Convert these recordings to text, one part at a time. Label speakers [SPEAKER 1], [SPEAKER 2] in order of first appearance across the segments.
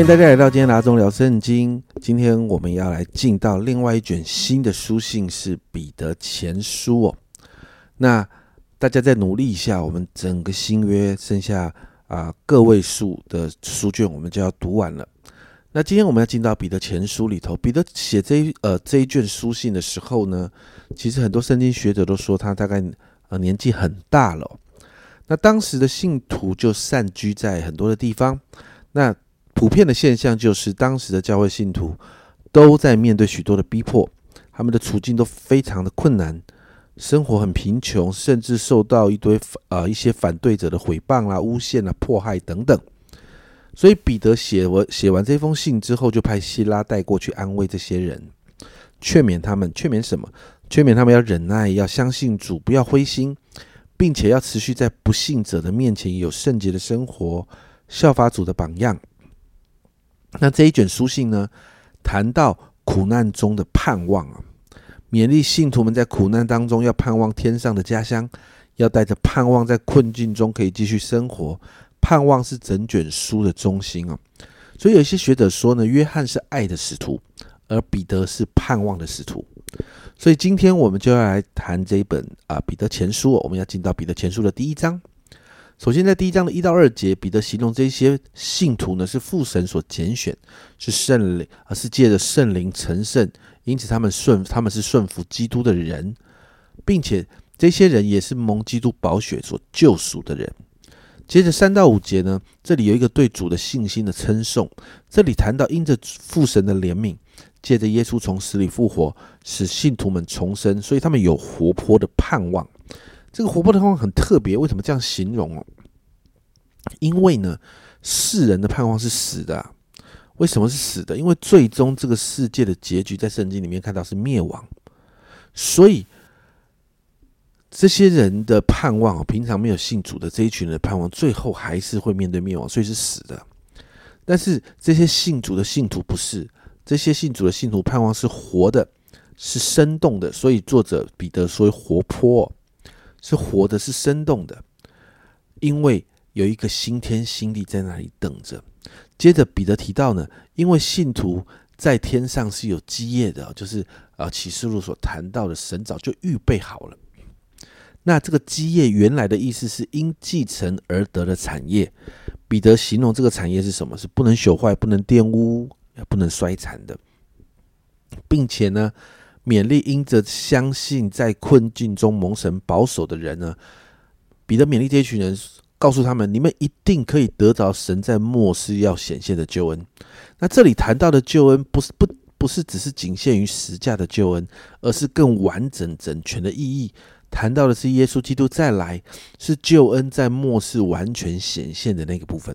[SPEAKER 1] 欢迎大家来到今天拿中聊圣经。今天我们要来进到另外一卷新的书信，是彼得前书哦。那大家再努力一下，我们整个新约剩下啊个位数的书卷，我们就要读完了。那今天我们要进到彼得前书里头，彼得写这一呃这一卷书信的时候呢，其实很多圣经学者都说他大概呃年纪很大了。那当时的信徒就散居在很多的地方，那。普遍的现象就是，当时的教会信徒都在面对许多的逼迫，他们的处境都非常的困难，生活很贫穷，甚至受到一堆呃一些反对者的诽谤啦、诬陷啦、迫害等等。所以彼得写完写完这封信之后，就派希拉带过去安慰这些人，劝勉他们，劝勉什么？劝勉他们要忍耐，要相信主，不要灰心，并且要持续在不信者的面前有圣洁的生活，效法主的榜样。那这一卷书信呢，谈到苦难中的盼望啊，勉励信徒们在苦难当中要盼望天上的家乡，要带着盼望在困境中可以继续生活。盼望是整卷书的中心啊。所以有些学者说呢，约翰是爱的使徒，而彼得是盼望的使徒。所以今天我们就要来谈这一本啊彼得前书，我们要进到彼得前书的第一章。首先，在第一章的一到二节，彼得形容这些信徒呢是父神所拣选，是圣灵，而是借着圣灵成圣，因此他们顺他们是顺服基督的人，并且这些人也是蒙基督宝血所救赎的人。接着三到五节呢，这里有一个对主的信心的称颂，这里谈到因着父神的怜悯，借着耶稣从死里复活，使信徒们重生，所以他们有活泼的盼望。这个活泼的盼望很特别，为什么这样形容哦？因为呢，世人的盼望是死的。为什么是死的？因为最终这个世界的结局在圣经里面看到是灭亡，所以这些人的盼望，平常没有信主的这一群人的盼望，最后还是会面对灭亡，所以是死的。但是这些信主的信徒不是，这些信主的信徒盼望是活的，是生动的。所以作者彼得说活泼。是活的，是生动的，因为有一个新天新地在那里等着。接着彼得提到呢，因为信徒在天上是有基业的，就是啊启示录所谈到的，神早就预备好了。那这个基业原来的意思是因继承而得的产业。彼得形容这个产业是什么？是不能朽坏、不能玷污、也不能衰残的，并且呢。勉励因着相信在困境中蒙神保守的人呢，彼得勉励这群人，告诉他们：你们一定可以得着神在末世要显现的救恩。那这里谈到的救恩，不是不不是只是仅限于实价的救恩，而是更完整整全的意义。谈到的是耶稣基督再来，是救恩在末世完全显现的那个部分。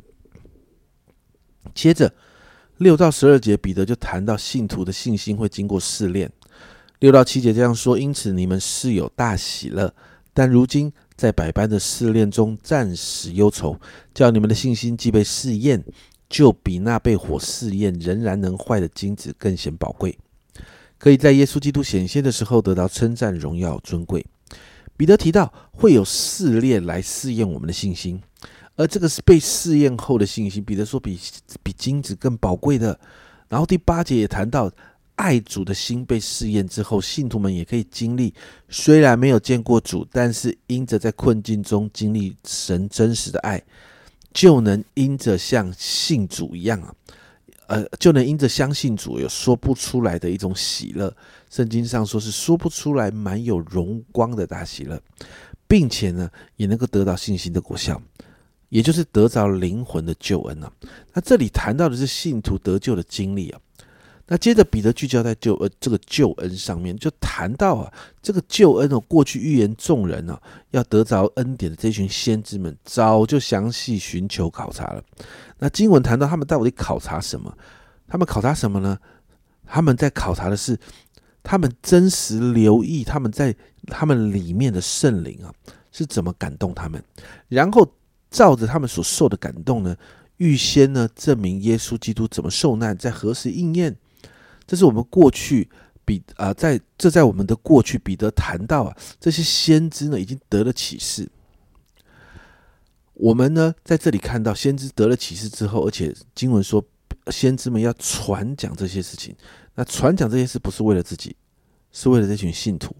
[SPEAKER 1] 接着六到十二节，彼得就谈到信徒的信心会经过试炼。六到七节这样说，因此你们是有大喜乐，但如今在百般的试炼中暂时忧愁，叫你们的信心既被试验，就比那被火试验仍然能坏的金子更显宝贵，可以在耶稣基督显现的时候得到称赞、荣耀、尊贵。彼得提到会有试炼来试验我们的信心，而这个是被试验后的信心。彼得说比比金子更宝贵的。然后第八节也谈到。爱主的心被试验之后，信徒们也可以经历，虽然没有见过主，但是因着在困境中经历神真实的爱，就能因着像信主一样啊，呃，就能因着相信主有说不出来的一种喜乐。圣经上说是说不出来，满有荣光的大喜乐，并且呢，也能够得到信心的果效，也就是得着灵魂的救恩啊。那这里谈到的是信徒得救的经历啊。那接着彼得聚焦在救呃这个救恩上面，就谈到啊，这个救恩哦，过去预言众人呢要得着恩典的这群先知们，早就详细寻求考察了。那经文谈到他们到底考察什么？他们考察什么呢？他们在考察的是他们真实留意他们在他们里面的圣灵啊是怎么感动他们，然后照着他们所受的感动呢，预先呢证明耶稣基督怎么受难，在何时应验。这是我们过去彼啊，在这在我们的过去，彼得谈到啊，这些先知呢已经得了启示。我们呢在这里看到先知得了启示之后，而且经文说先知们要传讲这些事情。那传讲这些事不是为了自己，是为了这群信徒。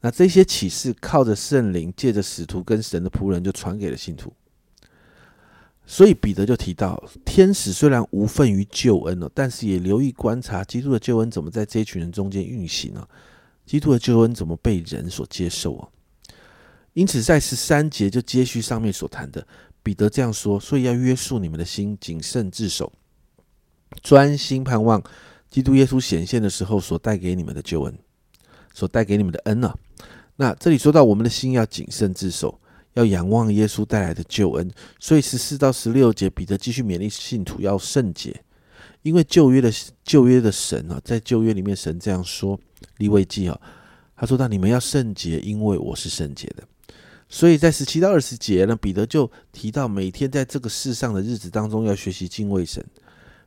[SPEAKER 1] 那这些启示靠着圣灵，借着使徒跟神的仆人，就传给了信徒。所以彼得就提到，天使虽然无份于救恩哦，但是也留意观察基督的救恩怎么在这一群人中间运行呢？基督的救恩怎么被人所接受啊？因此在十三节就接续上面所谈的，彼得这样说：所以要约束你们的心，谨慎自守，专心盼望基督耶稣显现的时候所带给你们的救恩，所带给你们的恩啊。那这里说到我们的心要谨慎自守，要仰望耶稣带来的救恩。所以十四到十六节，彼得继续勉励信徒要圣洁，因为旧约的旧约的神啊，在旧约里面神这样说，立位记啊，他说到你们要圣洁，因为我是圣洁的。所以在十七到二十节呢，彼得就提到每天在这个世上的日子当中要学习敬畏神。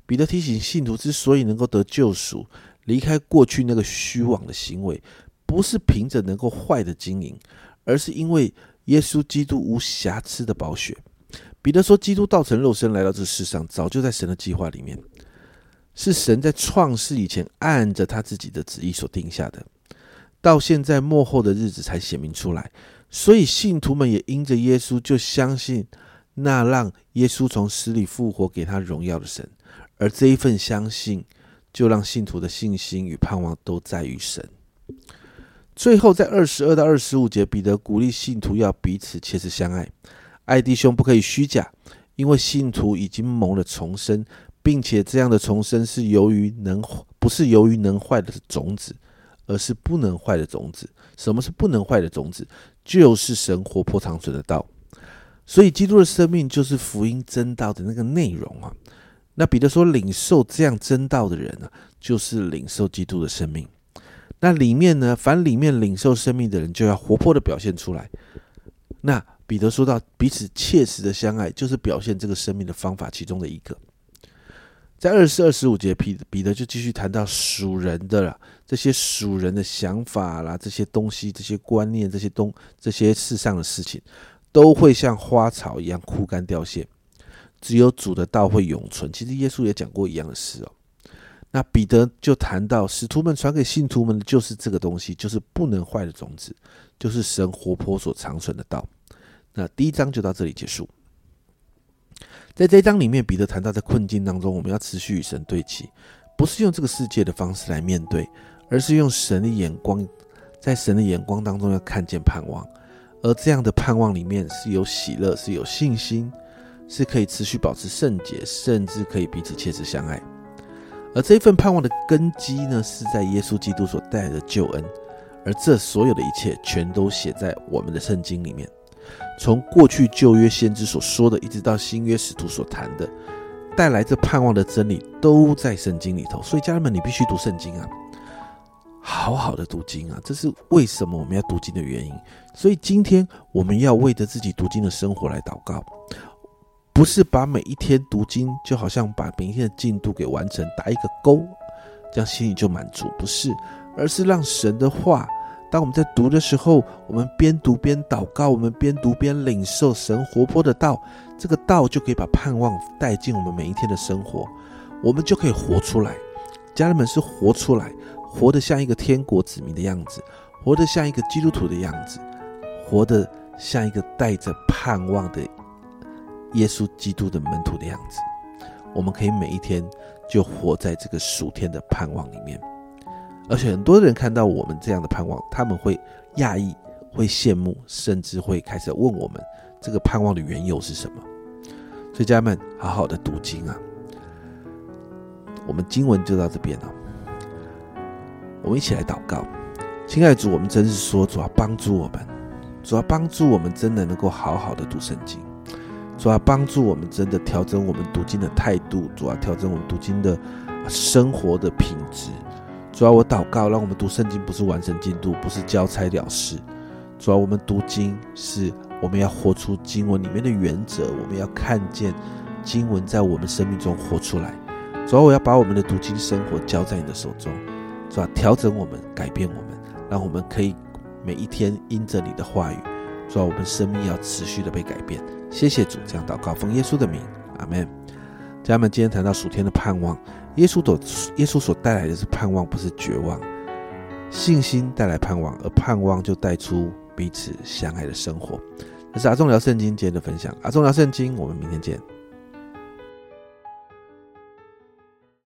[SPEAKER 1] 彼得提醒信徒之所以能够得救赎，离开过去那个虚妄的行为。不是凭着能够坏的经营，而是因为耶稣基督无瑕疵的宝血。彼得说，基督道成肉身来到这世上，早就在神的计划里面，是神在创世以前按着他自己的旨意所定下的，到现在末后的日子才显明出来。所以信徒们也因着耶稣，就相信那让耶稣从死里复活给他荣耀的神，而这一份相信，就让信徒的信心与盼望都在于神。最后，在二十二到二十五节，彼得鼓励信徒要彼此切实相爱，爱弟兄不可以虚假，因为信徒已经蒙了重生，并且这样的重生是由于能不是由于能坏的种子，而是不能坏的种子。什么是不能坏的种子？就是神活泼长存的道。所以，基督的生命就是福音真道的那个内容啊。那彼得说，领受这样真道的人呢，就是领受基督的生命。那里面呢？凡里面领受生命的人，就要活泼的表现出来。那彼得说到彼此切实的相爱，就是表现这个生命的方法其中的一个。在二十四、二十五节，彼彼得就继续谈到属人的了，这些属人的想法啦，这些东西、这些观念、这些东、这些世上的事情，都会像花草一样枯干凋谢，只有主的道会永存。其实耶稣也讲过一样的事哦。那彼得就谈到，使徒们传给信徒们的就是这个东西，就是不能坏的种子，就是神活泼所长存的道。那第一章就到这里结束。在这一章里面，彼得谈到在困境当中，我们要持续与神对齐，不是用这个世界的方式来面对，而是用神的眼光，在神的眼光当中要看见盼望，而这样的盼望里面是有喜乐，是有信心，是可以持续保持圣洁，甚至可以彼此切实相爱。而这一份盼望的根基呢，是在耶稣基督所带来的救恩，而这所有的一切，全都写在我们的圣经里面。从过去旧约先知所说的，一直到新约使徒所谈的，带来这盼望的真理，都在圣经里头。所以，家人们，你必须读圣经啊，好好的读经啊，这是为什么我们要读经的原因。所以，今天我们要为着自己读经的生活来祷告。不是把每一天读经就好像把明天的进度给完成，打一个勾，这样心里就满足。不是，而是让神的话，当我们在读的时候，我们边读边祷告，我们边读边领受神活泼的道，这个道就可以把盼望带进我们每一天的生活，我们就可以活出来。家人们是活出来，活得像一个天国子民的样子，活得像一个基督徒的样子，活得像一个带着盼望的。耶稣基督的门徒的样子，我们可以每一天就活在这个属天的盼望里面，而且很多人看到我们这样的盼望，他们会讶异、会羡慕，甚至会开始问我们这个盼望的缘由是什么。所以家人们，好好的读经啊！我们经文就到这边了，我们一起来祷告，亲爱的主，我们真是说主要帮助我们，主要帮助我们，真的能够好好的读圣经。主要帮助我们真的调整我们读经的态度，主要调整我们读经的生活的品质。主要我祷告，让我们读圣经不是完成进度，不是交差了事。主要我们读经是我们要活出经文里面的原则，我们要看见经文在我们生命中活出来。主要我要把我们的读经生活交在你的手中，主要调整我们，改变我们，让我们可以每一天因着你的话语。主要我们生命要持续的被改变。谢谢主，这样祷告，奉耶稣的名，阿门。家人们，今天谈到属天的盼望，耶稣所耶稣所带来的是盼望，不是绝望。信心带来盼望，而盼望就带出彼此相爱的生活。这是阿忠聊圣经今天的分享。阿忠聊圣经，我们明天见。